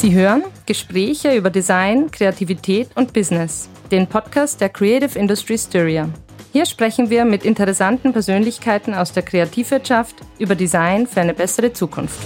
Sie hören Gespräche über Design, Kreativität und Business, den Podcast der Creative Industry Styria. Hier sprechen wir mit interessanten Persönlichkeiten aus der Kreativwirtschaft über Design für eine bessere Zukunft.